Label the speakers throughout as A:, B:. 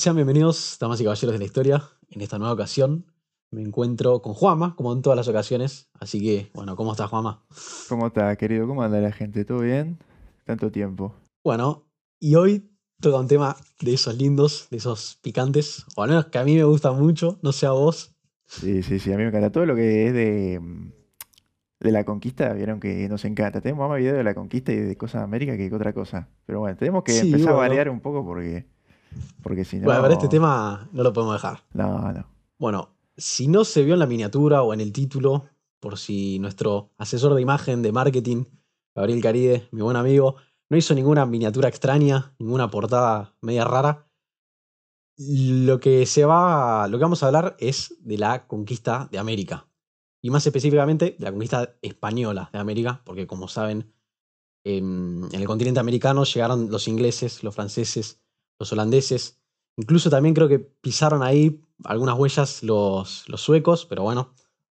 A: Sean bienvenidos, damas y caballeros de la historia. En esta nueva ocasión me encuentro con Juama, como en todas las ocasiones. Así que, bueno, ¿cómo estás, Juama?
B: ¿Cómo está, querido? ¿Cómo anda la gente? ¿Todo bien? Tanto tiempo.
A: Bueno, y hoy toca un tema de esos lindos, de esos picantes, o al menos que a mí me gusta mucho, no sé a vos.
B: Sí, sí, sí, a mí me encanta todo lo que es de, mm, de la conquista, vieron que nos encanta. Tenemos más videos de la conquista y de cosas de América que otra cosa. Pero bueno, tenemos que
A: Sí,
B: empezar a variar un poco porque, porque si no...
A: Bueno, pero este tema no lo podemos dejar.
B: No, no.
A: Bueno, si no se vio en la miniatura o en el título, por si nuestro asesor de imagen de marketing, Gabriel Caride, mi buen amigo, no hizo ninguna miniatura extraña, ninguna portada media rara. Lo que se va, lo que vamos a hablar es de la conquista de América. Y más específicamente de la conquista española de América, porque como saben, en el continente americano llegaron los ingleses, los franceses, los holandeses, Incluso también creo que pisaron ahí algunas huellas los, los suecos, pero bueno,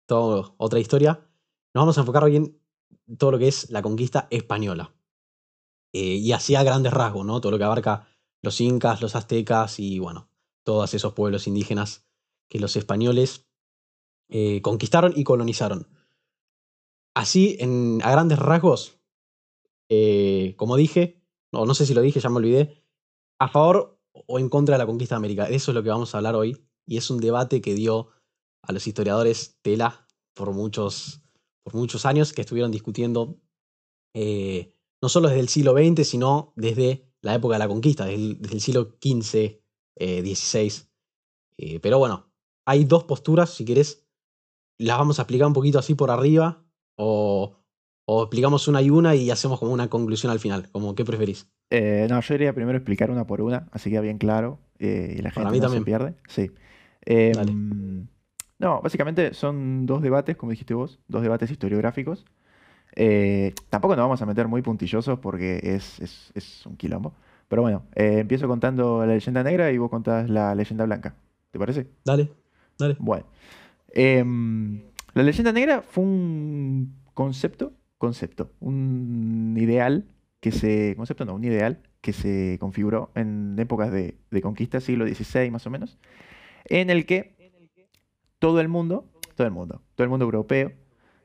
A: todo otra historia. Nos vamos a enfocar hoy en todo lo que es la conquista española. Eh, y así a grandes rasgos, ¿no? Todo lo que abarca los incas, los aztecas y bueno, todos esos pueblos indígenas que los españoles eh, conquistaron y colonizaron. Así, en, a grandes rasgos, eh, como dije, o no sé si lo dije, ya me olvidé, a favor o en contra de la conquista de América. Eso es lo que vamos a hablar hoy. Y es un debate que dio a los historiadores tela por muchos, por muchos años que estuvieron discutiendo eh, no solo desde el siglo XX, sino desde la época de la conquista, desde el, desde el siglo XV, eh, XVI. Eh, pero bueno, hay dos posturas, si querés, las vamos a explicar un poquito así por arriba, o, o explicamos una y una y hacemos como una conclusión al final, como qué preferís.
B: Eh, no, yo iría primero explicar una por una, así que bien claro eh, y la
A: Para
B: gente
A: mí
B: no
A: también.
B: se pierde. Sí. Eh,
A: Dale.
B: mm, no, básicamente son dos debates, como dijiste vos, dos debates historiográficos. Eh, tampoco nos vamos a meter muy puntillosos porque es, es- es un quilombo. Pero bueno, eh, empiezo contando la leyenda negra y vos contás la leyenda blanca. ¿Te parece?
A: Dale, dale.
B: Bueno. Em, la leyenda negra fue un concepto, concepto, un ideal que se, concepto no, un ideal que se configuró en épocas de, de conquista, siglo XVI más o menos, en el que todo el mundo, todo el mundo, todo el mundo europeo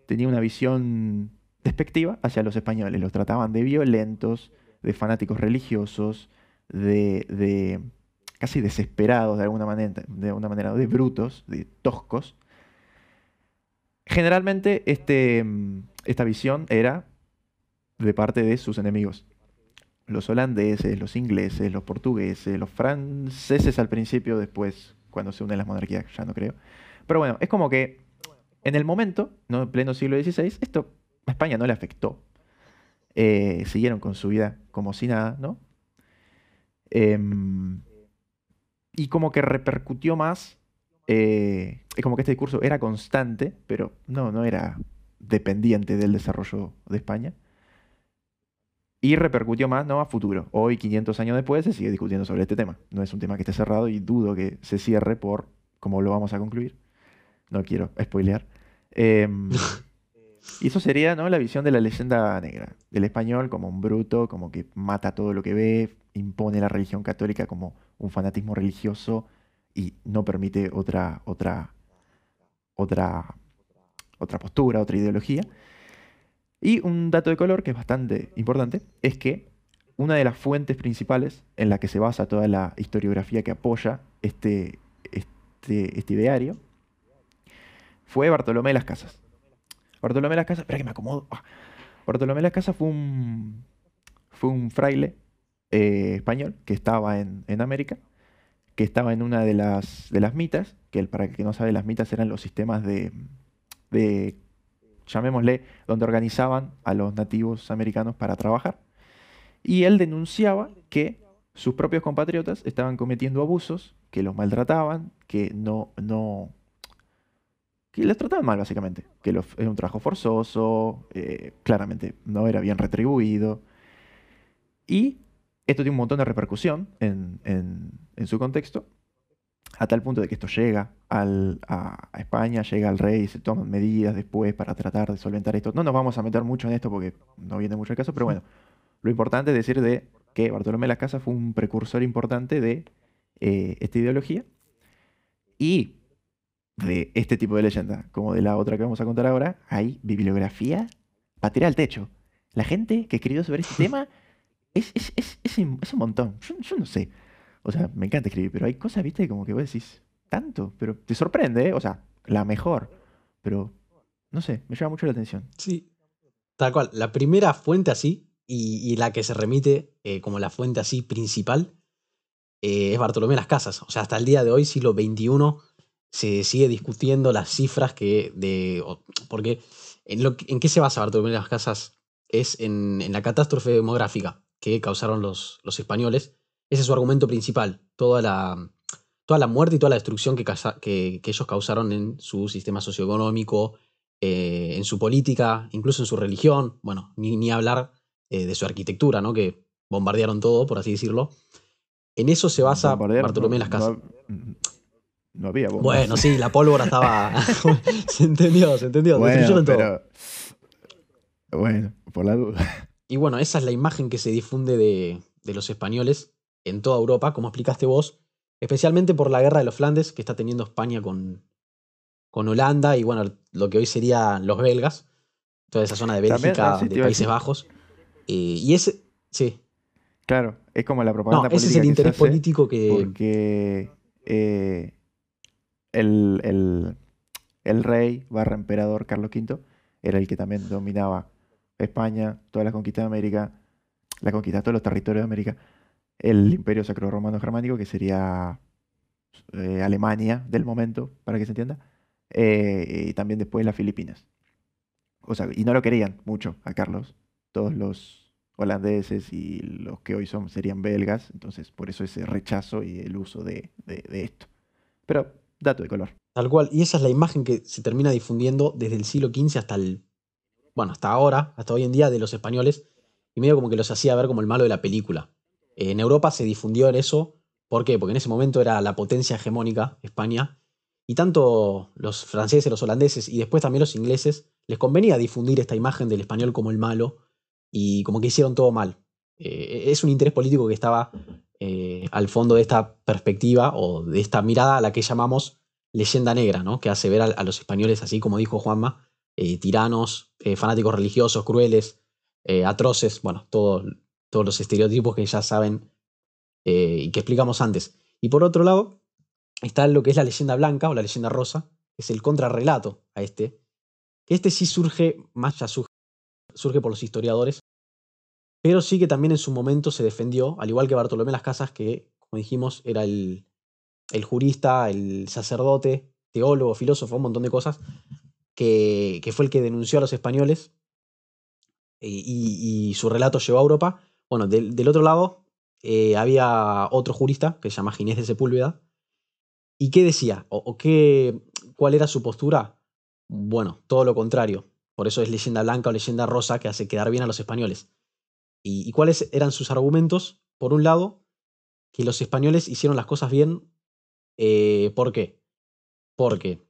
B: tenía una visión despectiva hacia los españoles, los trataban de violentos, de fanáticos religiosos, de, de casi desesperados de alguna manera, de alguna manera, de brutos, de toscos. Generalmente este, esta visión era de parte de sus enemigos. Los holandeses, los ingleses, los portugueses, los franceses al principio, después cuando se unen las monarquías, ya no creo. Pero bueno, es como que en el momento, ¿no? en pleno siglo XVI, esto a España no le afectó. Eh, siguieron con su vida como si nada, ¿no? Em, y como que repercutió más, eh, como que este discurso era constante, pero no, no era dependiente del desarrollo de España. Y repercutió más, ¿no? A futuro. Hoy, 500 años después, se sigue discutiendo sobre este tema. No es un tema que esté cerrado y dudo que se cierre por cómo lo vamos a concluir. No quiero spoilear. Em, y eso sería, ¿no? La visión de la leyenda negra. Del español como un bruto, como que mata todo lo que ve, impone la religión católica como un fanatismo religioso y no permite otra, otra, otra, otra postura, otra ideología. Y un dato de color que es bastante importante es que una de las fuentes principales en la que se basa toda la historiografía que apoya este, este, este ideario fue Bartolomé las Casas. Bartolomé las Casas, espera que me acomodo. Ah. Bartolomé las Casas fue un, fue un fraile eh, español que estaba en, en América, que estaba en una de las, de las mitas, que para el que no sabe, las mitas eran los sistemas de, llamémosle, donde organizaban a los nativos americanos para trabajar. Y él denunciaba que sus propios compatriotas estaban cometiendo abusos, que los maltrataban, que no, no, que los trataban mal básicamente, que los- era un trabajo forzoso, eh, claramente no era bien retribuido. Y esto tiene un montón de repercusión en, en- en su contexto, a tal punto de que esto llega al- a, a España, llega al rey, se toman medidas después para tratar de solventar esto. No nos vamos a meter mucho en esto porque no viene mucho el caso, pero bueno, lo importante es decir de que Bartolomé de las Casas fue un precursor importante de eh, esta ideología. Y de este tipo de leyenda, como de la otra que vamos a contar ahora, hay bibliografía para tirar al techo. La gente que escribió sobre este tema es, es, es, es, un montón. Yo, no sé. O sea, me encanta escribir, pero hay cosas, viste, como que vos decís, tanto, pero te sorprende, ¿eh? O sea, la mejor. Pero, no sé, me llama mucho la atención.
A: Sí. Tal cual. La primera fuente así, y, la que se remite eh, como la fuente así principal, eh, es Bartolomé Las Casas. O sea, hasta el día de hoy, siglo XXI, se sigue discutiendo las cifras que de... Porque en, en qué se basa Bartolomé Las Casas es en, la catástrofe demográfica que causaron los, los, españoles. Ese es su argumento principal. Toda la, toda la muerte y toda la destrucción que, que, ellos causaron en su sistema socioeconómico, eh, en su política, incluso en su religión. Bueno, ni, ni hablar eh, de su arquitectura, ¿no? Que bombardearon todo, por así decirlo. En eso se basa Bartolomé Las Casas.
B: No, había
A: Bueno, sí, la pólvora estaba. se entendió, se entendió. Bueno, pero...
B: bueno, por la duda.
A: Y bueno, esa es la imagen que se difunde de, de los españoles en toda Europa, como explicaste vos, especialmente por la guerra de los Flandes que está teniendo España con, con Holanda y bueno, lo que hoy serían los belgas, toda esa zona de Bélgica, de Países Bajos. Eh, y ese, sí.
B: Claro, es como la propaganda
A: no, Ese es el interés político que.
B: Porque eh, el, el, el, rey barra emperador Carlos V era el que también dominaba España, toda la conquista de América, la conquista de todos los territorios de América, el imperio sacro romano germánico, que sería eh, Alemania del momento, para que se entienda, y también después las Filipinas. O sea, y no lo querían mucho a Carlos, todos los holandeses y los que hoy son serían belgas, entonces por eso ese rechazo y el uso de, esto. Pero dato de color.
A: Tal cual, y esa es la imagen que se termina difundiendo desde el siglo XV hasta el, bueno, hasta ahora, hasta hoy en día de los españoles, y medio como que los hacía ver como el malo de la película. En Europa se difundió en eso, ¿por qué? Porque en ese momento era la potencia hegemónica, España, y tanto los franceses, los holandeses y después también los ingleses les convenía difundir esta imagen del español como el malo, y como que hicieron todo mal. Eh, es un interés político que estaba eh, al fondo de esta perspectiva o de esta mirada a la que llamamos leyenda negra, ¿no? que hace ver a, los españoles, así como dijo Juanma, eh, tiranos, fanáticos religiosos, crueles, atroces, bueno, todos los estereotipos que ya saben y que explicamos antes. Y por otro lado, está lo que es la leyenda blanca o la leyenda rosa, que es el contrarrelato a este, este sí surge más ya surge por los historiadores, pero sí que también en su momento se defendió, al igual que Bartolomé Las Casas, que, como dijimos, era el, el jurista, el sacerdote, teólogo, filósofo, un montón de cosas, que, que fue el que denunció a los españoles y, su relato llegó a Europa. Bueno, del, otro lado eh, había otro jurista que se llama Ginés de Sepúlveda. ¿Y qué decía? ¿O, qué, cuál era su postura? Bueno, todo lo contrario. Por eso es leyenda blanca o leyenda rosa que hace quedar bien a los españoles. ¿Y, cuáles eran sus argumentos? Por un lado, que los españoles hicieron las cosas bien. Eh, ¿Por qué? Porque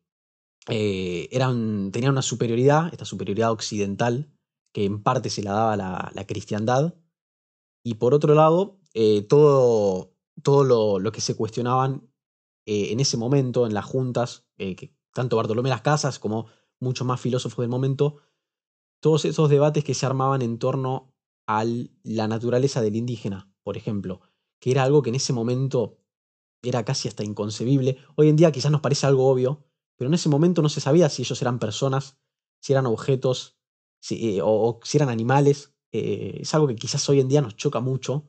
A: eh, eran, tenían una superioridad, esta superioridad occidental, que en parte se la daba la, la cristiandad. Y por otro lado, eh, todo, todo lo, lo, que se cuestionaban en ese momento en las juntas, que tanto Bartolomé Las Casas como muchos más filósofos del momento, todos esos debates que se armaban en torno a la naturaleza del indígena, por ejemplo, que era algo que en ese momento era casi hasta inconcebible. Hoy en día quizás nos parece algo obvio, pero en ese momento no se sabía si ellos eran personas, si eran objetos, si, eh, o, si eran animales. Eh, es algo que quizás hoy en día nos choca mucho,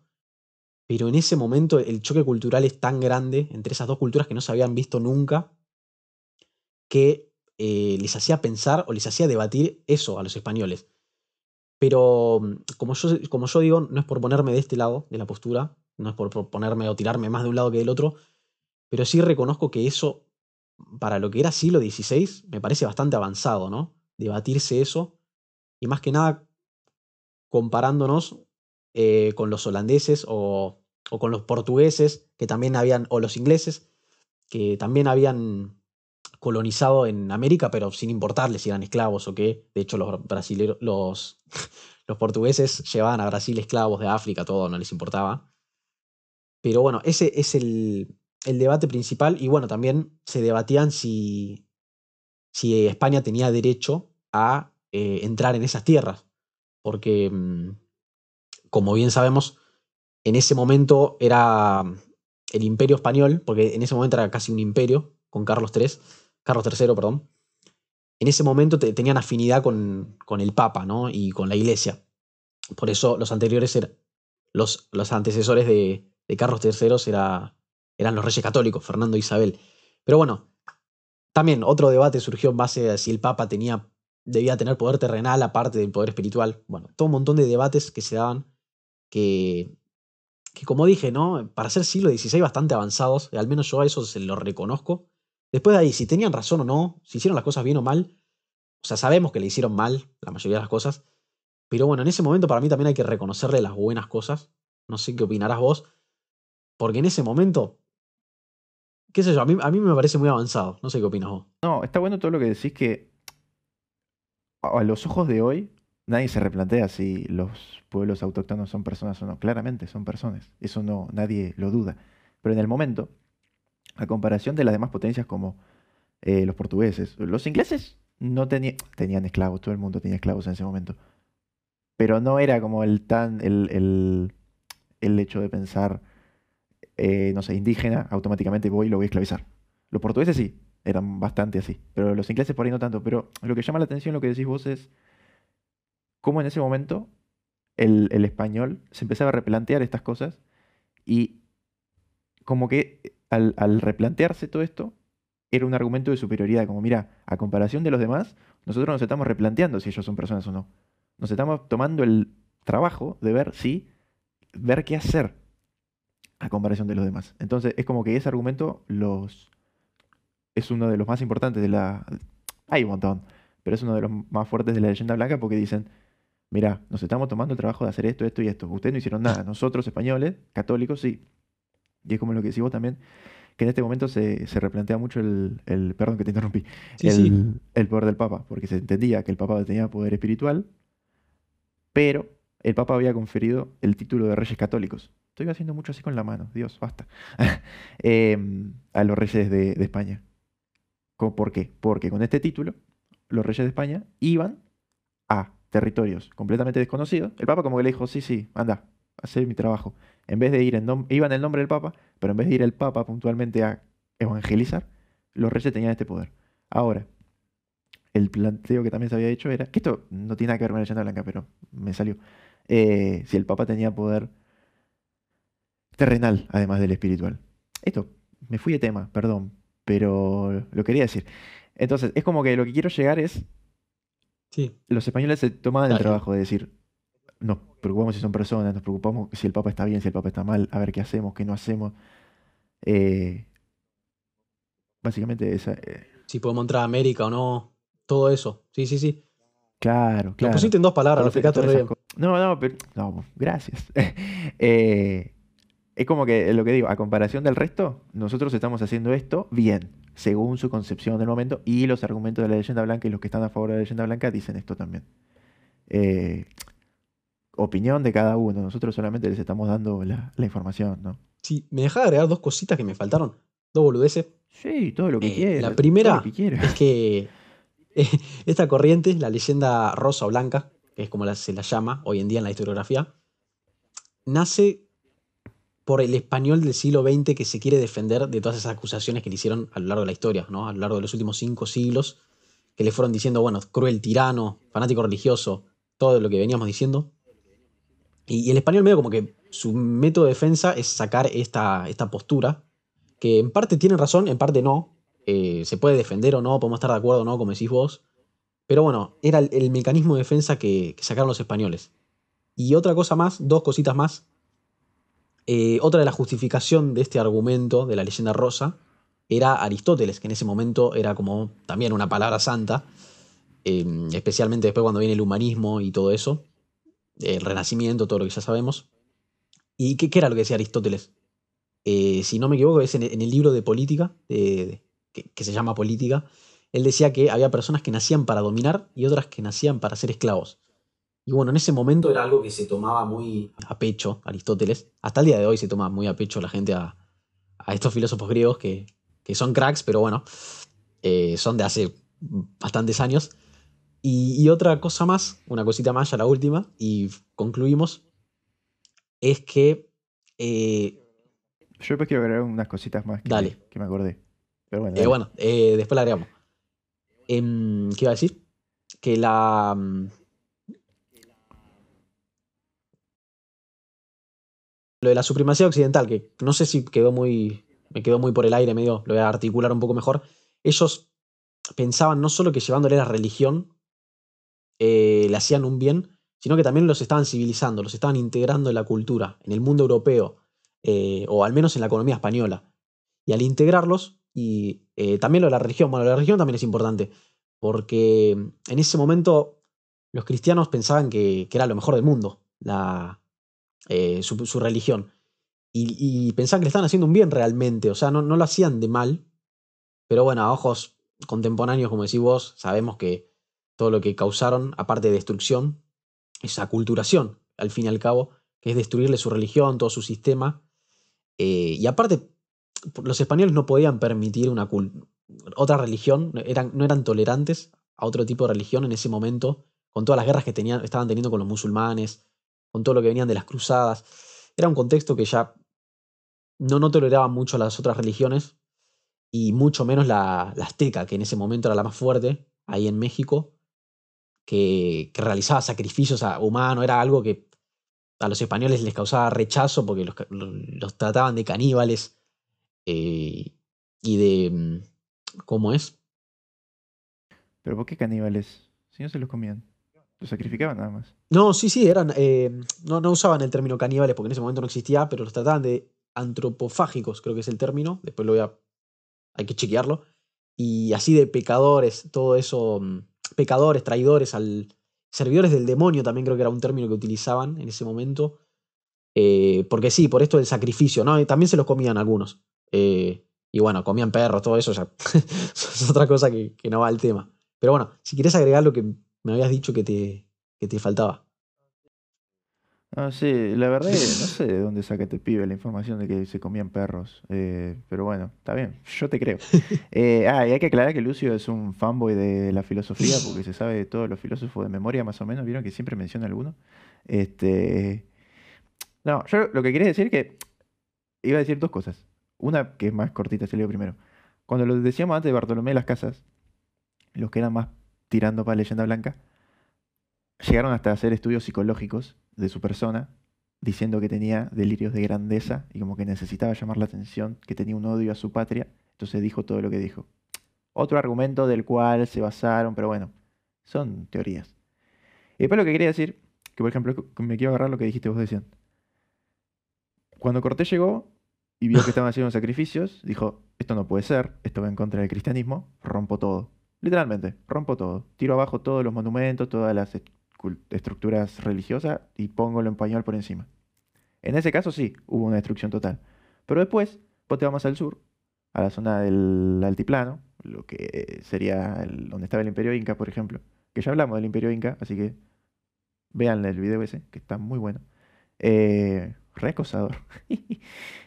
A: pero en ese momento el choque cultural es tan grande entre esas dos culturas que no se habían visto nunca, que eh, les hacía pensar o les hacía debatir eso a los españoles. Pero mm, como yo, como yo digo, no es por ponerme de este lado de la postura, no es por ponerme o tirarme más de un lado que del otro, pero sí reconozco que eso, para lo que era siglo XVI, me parece bastante avanzado, ¿no? Debatirse eso, y más que nada comparándonos eh, con los holandeses o, con los portugueses, que también habían, o los ingleses, que también habían colonizado en América, pero sin importarles si eran esclavos o qué. De hecho, los brasileros, los, los portugueses llevaban a Brasil esclavos de África, todo, no les importaba. Pero bueno, ese es el, el debate principal y bueno, también se debatían si, si España tenía derecho a eh, entrar en esas tierras, porque mm, como bien sabemos, en ese momento era el imperio español, porque en ese momento era casi un imperio, con Carlos III, Carlos III, perdón, en ese momento tenían afinidad con, con, el Papa ¿no? y con la Iglesia. Por eso los anteriores eran, los, los antecesores de, Carlos III era, eran los reyes católicos, Fernando e Isabel. Pero bueno, también otro debate surgió en base a si el Papa tenía, debía tener poder terrenal aparte del poder espiritual. Bueno, todo un montón de debates que se daban que, que como dije, ¿no? Para ser siglo XVI bastante avanzados, al menos yo a eso se lo reconozco. Después de ahí, si tenían razón o no, si hicieron las cosas bien o mal, o sea, sabemos que le hicieron mal la mayoría de las cosas, pero bueno, en ese momento para mí también hay que reconocerle las buenas cosas. No sé qué opinarás vos, porque en ese momento qué sé yo, a mí, a mí me parece muy avanzado. No sé qué opinas vos.
B: No, está bueno todo lo que decís que a los ojos de hoy nadie se replantea si los pueblos autóctonos son personas o no. Claramente son personas. Eso no, nadie lo duda. Pero en el momento, a comparación de las demás potencias como eh, los portugueses, los ingleses no tenían, esclavos, todo el mundo tenía esclavos en ese momento. Pero no era como el tan el, el, el hecho de pensar eh, no sé, indígena, automáticamente voy y lo voy a esclavizar. Los portugueses sí, eran bastante así, pero los ingleses por ahí no tanto. Pero lo que llama la atención, lo que decís vos, es cómo en ese momento el, español se empezaba a replantear estas cosas y como que al, al, replantearse todo esto, era un argumento de superioridad, como mira, a comparación de los demás, nosotros nos estamos replanteando si ellos son personas o no. Nos estamos tomando el trabajo de ver si, ver qué hacer a comparación de los demás. Entonces es como que ese argumento los es uno de los más importantes de la... Hay un montón, pero es uno de los más fuertes de la leyenda blanca porque dicen, mira, nos estamos tomando el trabajo de hacer esto, esto y esto. Ustedes no hicieron nada. Nosotros, españoles, católicos, sí. Y es como lo que decís vos también, que en este momento se, se replantea mucho el, el, Perdón que te interrumpí. el, el poder del Papa, porque se entendía que el Papa tenía poder espiritual, pero el Papa había conferido el título de reyes católicos. Estoy haciendo mucho así con la mano, Dios, basta. Em, a los reyes de, España. ¿Por qué? Porque con este título, los reyes de España iban a territorios completamente desconocidos. El Papa como que le dijo, sí, sí, anda, hacer mi trabajo. En vez de ir en iban el nombre del Papa, pero en vez de ir el Papa puntualmente a evangelizar, los reyes tenían este poder. Ahora, el planteo que también se había hecho era, que esto no tiene nada que ver con la leyenda blanca, pero me salió. Eh, si el Papa tenía poder terrenal, además del espiritual. Esto, me fui de tema, perdón, pero lo quería decir. Entonces, es como que lo que quiero llegar es...
A: Sí.
B: Los españoles se tomaban el trabajo de decir, nos preocupamos si son personas, nos preocupamos si el Papa está bien, si el Papa está mal, a ver qué hacemos, qué no hacemos. Eh, básicamente esa... Eh,
A: si podemos entrar a América o no, todo eso. Sí, sí, sí.
B: Claro, claro.
A: Lo pusiste en dos palabras, lo explicaste
B: No, no, pero... No, gracias. eh, es como que lo que digo, a comparación del resto, nosotros estamos haciendo esto bien, según su concepción del momento, y los argumentos de la leyenda blanca y los que están a favor de la leyenda blanca dicen esto también. Eh, opinión de cada uno, nosotros solamente les estamos dando la, información, ¿no?
A: Sí, me deja agregar dos cositas que me faltaron, dos boludeces.
B: Sí, todo lo que eh, quieras.
A: La primera es que esta corriente, la leyenda rosa o blanca, que es como se la llama hoy en día en la historiografía, nace por el español del siglo XX que se quiere defender de todas esas acusaciones que le hicieron a lo largo de la historia, ¿no? a lo largo de los últimos cinco siglos, que le fueron diciendo, bueno, cruel tirano, fanático religioso, todo lo que veníamos diciendo. Y, el español medio como que su método de defensa es sacar esta, esta postura, que en parte tiene razón, en parte no. Eh, se puede defender o no, podemos estar de acuerdo o no, como decís vos. Pero bueno, era el, mecanismo de defensa que, que sacaron los españoles. Y otra cosa más, dos cositas más, eh, otra de la justificación de este argumento de la leyenda rosa era Aristóteles, que en ese momento era como también una palabra santa, em, especialmente después cuando viene el humanismo y todo eso, el renacimiento, todo lo que ya sabemos. ¿Y qué, era lo que decía Aristóteles? Eh, si no me equivoco, es en, el libro de política, que se llama Política, él decía que había personas que nacían para dominar y otras que nacían para ser esclavos. Y bueno, en ese momento era algo que se tomaba muy a pecho, Aristóteles. Hasta el día de hoy se toma muy a pecho la gente a, a estos filósofos griegos que, que son cracks, pero bueno, eh, son de hace bastantes años. Y, y, otra cosa más, una cosita más, ya la última, y concluimos, es que... Eh,
B: Yo después quiero agregar unas cositas más que,
A: Dale.
B: que me acordé. Pero bueno,
A: eh, bueno, eh, después la agregamos. Em, ¿Qué iba a decir? Que la... Lo de la supremacía occidental, que no sé si quedó muy. Me quedó muy por el aire, medio. Lo voy a articular un poco mejor. Ellos pensaban no solo que llevándole la religión eh, le hacían un bien, sino que también los estaban civilizando, los estaban integrando en la cultura, en el mundo europeo, eh, o al menos en la economía española. Y al integrarlos, y eh, también lo de la religión, bueno, la religión también es importante, porque en ese momento los cristianos pensaban que, que era lo mejor del mundo, la, eh, su, religión. Y, y, pensaban que le estaban haciendo un bien realmente, o sea, no, no lo hacían de mal, pero bueno, a ojos contemporáneos, como decís vos, sabemos que todo lo que causaron, aparte de destrucción, es aculturación, al fin y al cabo, que es destruirle su religión, todo su sistema. Eh, y aparte, los españoles no podían permitir una otra religión, eran, no eran tolerantes a otro tipo de religión en ese momento, con todas las guerras que tenían, estaban teniendo con los musulmanes, con todo lo que venían de las cruzadas. Era un contexto que ya no, no toleraban mucho las otras religiones y mucho menos la, la, azteca, que en ese momento era la más fuerte, ahí en México, que, que realizaba sacrificios humanos, era algo que a los españoles les causaba rechazo porque los, los trataban de caníbales eh, y de... mm, ¿Cómo es?
B: ¿Pero por qué caníbales? Si no se los comían. Los sacrificaban nada más.
A: No, sí, sí, eran. Eh, no, no usaban el término caníbales porque en ese momento no existía, pero los trataban de antropofágicos, creo que es el término. Después lo voy a. Hay que chequearlo. Y así de pecadores, todo eso. mm, Pecadores, traidores, al. Servidores del demonio también creo que era un término que utilizaban en ese momento. Eh, porque sí, por esto del sacrificio, ¿no? También se los comían algunos. Eh, y bueno, comían perros, todo eso ya. es otra cosa que, que no va al tema. Pero bueno, si quieres agregar lo que me habías dicho que te, que te faltaba.
B: Ah, sí, la verdad no sé de dónde saca este pibe la información de que se comían perros. Eh, pero bueno, está bien, yo te creo. Eh, ah, y hay que aclarar que Lucio es un fanboy de la filosofía, porque se sabe de todos los filósofos de memoria más o menos, vieron que siempre menciona alguno. Este. No, yo lo que quería decir es que iba a decir dos cosas. Una que es más cortita, se leo primero. Cuando lo decíamos antes de Bartolomé de las Casas, los que eran más tirando para leyenda blanca, llegaron hasta hacer estudios psicológicos de su persona, diciendo que tenía delirios de grandeza y como que necesitaba llamar la atención, que tenía un odio a su patria, entonces dijo todo lo que dijo. Otro argumento del cual se basaron, pero bueno, son teorías. Y después lo que quería decir, que por ejemplo, me quiero agarrar lo que dijiste vos decían. Cuando Cortés llegó y vio que estaban haciendo sacrificios, dijo, esto no puede ser, esto va en contra del cristianismo, rompo todo. Literalmente, rompo todo. Tiro abajo todos los monumentos, todas las estructuras religiosas y pongo lo español por encima. En ese caso sí, hubo una destrucción total. Pero después, vos te vas al sur, a la zona del altiplano, lo que sería donde estaba el imperio inca, por ejemplo. Que ya hablamos del imperio inca, así que vean el video ese, que está muy bueno. Eh.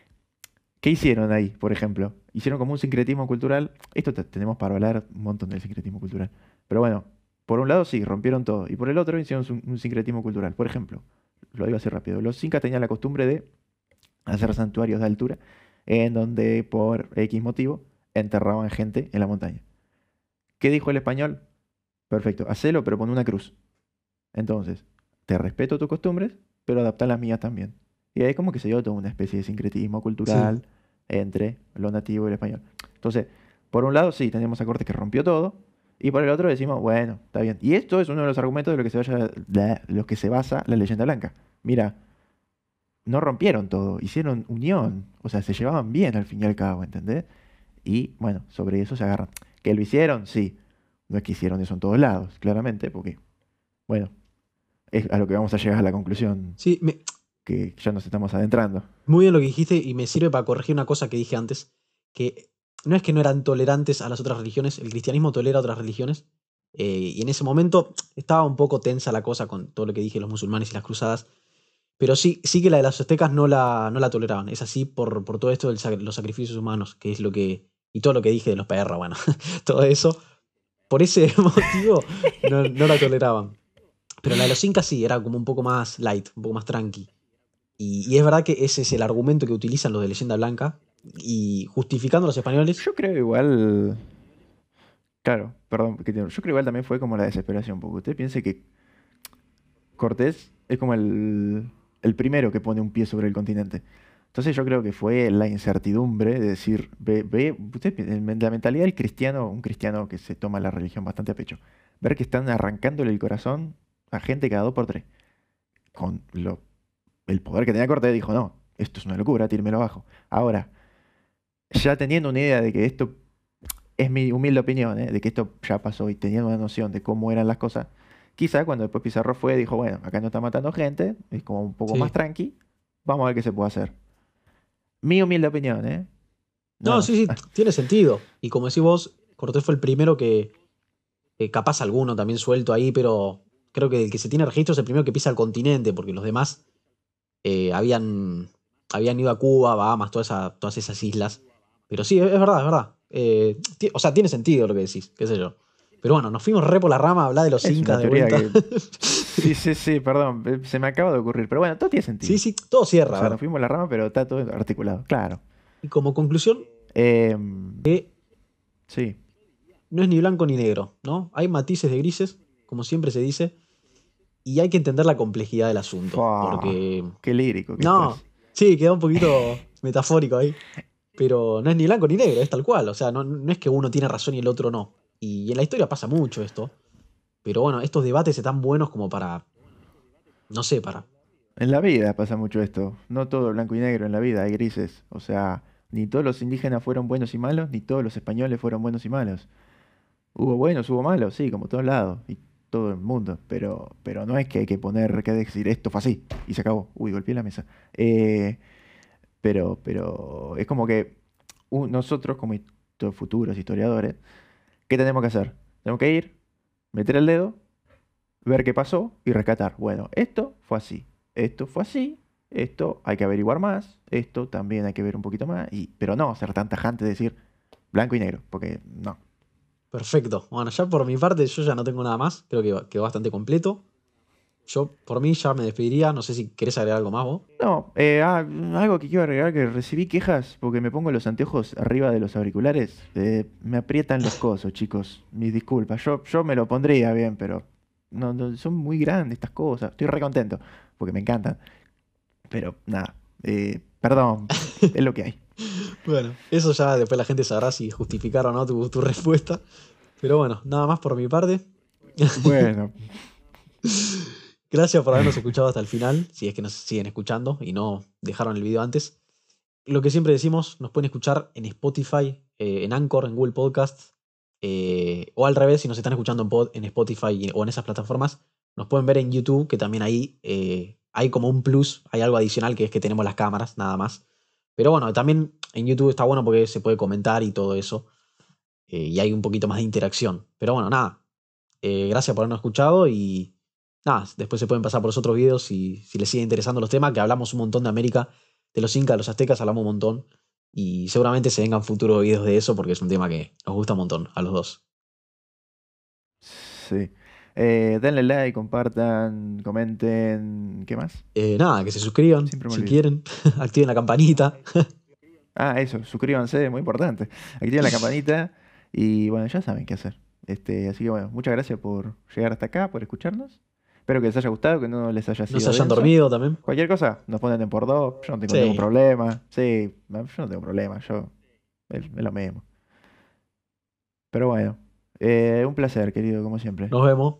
B: ¿Qué hicieron ahí, por ejemplo? Hicieron como un sincretismo cultural. Esto tenemos para hablar un montón del sincretismo cultural. Pero bueno, por un lado sí, rompieron todo. Y por el otro hicieron un, un sincretismo cultural. Por ejemplo, lo digo así rápido. Los incas tenían la costumbre de hacer santuarios de altura en donde por X motivo enterraban gente en la montaña. ¿Qué dijo el español? Perfecto, hacelo, pero pon una cruz. Entonces, te respeto tus costumbres, pero adapta las mías también. Y ahí como que se dio toda una especie de sincretismo cultural sí. entre lo nativo y el español. Entonces, por un lado, sí, tenemos a Cortés que rompió todo, y por el otro decimos, bueno, está bien. Y esto es uno de los argumentos de lo que se, vaya, de lo que se basa la leyenda blanca. Mira, no rompieron todo, hicieron unión, o sea, se llevaban bien al fin y al cabo, ¿entendés? Y bueno, sobre eso se agarran. ¿Que lo hicieron? Sí. No es que hicieron eso en todos lados, claramente, porque, bueno, es a lo que vamos a llegar a la conclusión.
A: Sí, me,
B: que ya nos estamos adentrando.
A: Muy bien lo que dijiste y me sirve para corregir una cosa que dije antes, que no es que no eran tolerantes a las otras religiones, el cristianismo tolera otras religiones, eh, y en ese momento estaba un poco tensa la cosa con todo lo que dije, los musulmanes y las cruzadas, Pero sí, sí que la de los aztecas no la, no la toleraban. Es así por, por todo esto de los sacrificios humanos, que es lo que. Y todo lo que dije de los perros, bueno, todo eso. Por ese motivo no la toleraban. Pero la de los incas sí, era como un poco más light, un poco más tranqui. Y, es verdad que ese es el argumento que utilizan los de Leyenda Blanca. Y justificando a los españoles.
B: Yo creo igual. Claro, perdón, yo creo igual también fue como la desesperación, porque usted piense que Cortés es como el, el primero que pone un pie sobre el continente. Entonces yo creo que fue la incertidumbre de decir, ve, ve, usted, la mentalidad del cristiano, un cristiano que se toma la religión bastante a pecho, ver que están arrancándole el corazón a gente cada dos por tres. Con lo el poder que tenía Cortés, dijo, no, esto es una locura, tírmelo abajo. Ahora, ya teniendo una idea de que esto, es mi humilde opinión, ¿eh? de que esto ya pasó y teniendo una noción de cómo eran las cosas, quizá cuando después Pizarro fue, dijo, bueno, acá no está matando gente, es como un poco más tranqui, vamos a ver qué se puede hacer. Mi humilde opinión, ¿eh?
A: No, sí, sí, tiene sentido. Y como decís vos, Cortés fue el primero que, capaz alguno también suelto ahí, pero creo que el que se tiene registro es el primero que pisa el continente, porque los demás eh, habían, habían ido a Cuba, Bahamas, todas, todas esas islas. Pero sí, es, verdad, es verdad. Eh, o sea, tiene sentido lo que decís, qué sé yo. Pero bueno, nos fuimos re por la rama a hablar de los incas de vuelta.
B: Sí, sí, sí, perdón, eh, se me acaba de ocurrir. Pero bueno, todo tiene sentido.
A: Sí, sí, todo cierra.
B: O sea, nos fuimos a la rama, pero está todo articulado, claro.
A: Y como conclusión,
B: em, sí.
A: no es ni blanco ni negro, ¿no? Hay matices de grises, como siempre se dice, y hay que entender la complejidad del asunto. porque.
B: Qué lírico.
A: no, sí, queda un poquito metafórico ahí. Pero no es ni blanco ni negro, es tal cual. O sea, no, es que uno tiene razón y el otro no. Y en la historia pasa mucho esto. Pero bueno, estos debates están buenos como para. No sé, para.
B: En la vida pasa mucho esto. No todo blanco y negro en la vida, hay grises. O sea, ni todos los indígenas fueron buenos y malos, ni todos los españoles fueron buenos y malos. Hubo buenos, hubo malos, sí, como todos lados. Y todo el mundo, pero, pero no es que hay que poner, que decir, esto fue así y se acabó. Uy, golpeé la mesa. Eh, pero, pero es como que nosotros, como futuros historiadores, ¿qué tenemos que hacer? Tenemos que ir, meter el dedo, ver qué pasó y rescatar. Bueno, esto fue así, esto fue así, esto hay que averiguar más, esto también hay que ver un poquito más, y, pero no ser tan tajante de decir blanco y negro, porque no,
A: Perfecto. Bueno, ya por mi parte yo ya no tengo nada más. Creo que quedó bastante completo. Yo por mí ya me despediría. No sé si querés agregar algo más vos.
B: No, eh, ah, algo que quiero agregar, que recibí quejas porque me pongo los anteojos arriba de los auriculares. Eh, me aprietan los cosos, chicos. Mis disculpas. Yo, yo me lo pondría bien, pero no, son muy grandes estas cosas. Estoy re contento porque me encantan. Pero nada, eh, perdón, es lo que hay.
A: Bueno, eso ya después la gente sabrá si justificar o no tu, tu respuesta. Pero bueno, nada más por mi parte.
B: Bueno.
A: Gracias por habernos escuchado hasta el final, si es que nos siguen escuchando y no dejaron el video antes. Lo que siempre decimos, nos pueden escuchar en Spotify, eh, en Anchor, en Google Podcasts, eh, o al revés, si nos están escuchando en, Spotify o en esas plataformas, nos pueden ver en YouTube, que también ahí eh, hay como un plus, hay algo adicional que es que tenemos las cámaras, nada más. Pero bueno, también en YouTube está bueno porque se puede comentar y todo eso. Eh, y hay un poquito más de interacción. Pero bueno, nada. Eh, gracias por habernos escuchado y nada, después se pueden pasar por los otros videos si, si les sigue interesando los temas, que hablamos un montón de América, de los incas, de los aztecas, hablamos un montón. Y seguramente se vengan futuros videos de eso porque es un tema que nos gusta un montón a los dos.
B: Sí. Eh, denle like, compartan, comenten. ¿Qué más?
A: Eh, nada, que se suscriban si quieren. Activen la campanita.
B: ah, eso, suscríbanse, muy importante. Activen la campanita y bueno, ya saben qué hacer. Este, así que bueno, muchas gracias por llegar hasta acá, por escucharnos. Espero que les haya gustado, que no les haya sido.
A: No se hayan dormido también.
B: Cualquier cosa, nos ponen en por dos. Yo no tengo ningún problema. Sí, yo no tengo problema. Yo me, lo mismo. Pero bueno, eh, un placer, querido, como siempre.
A: Nos vemos.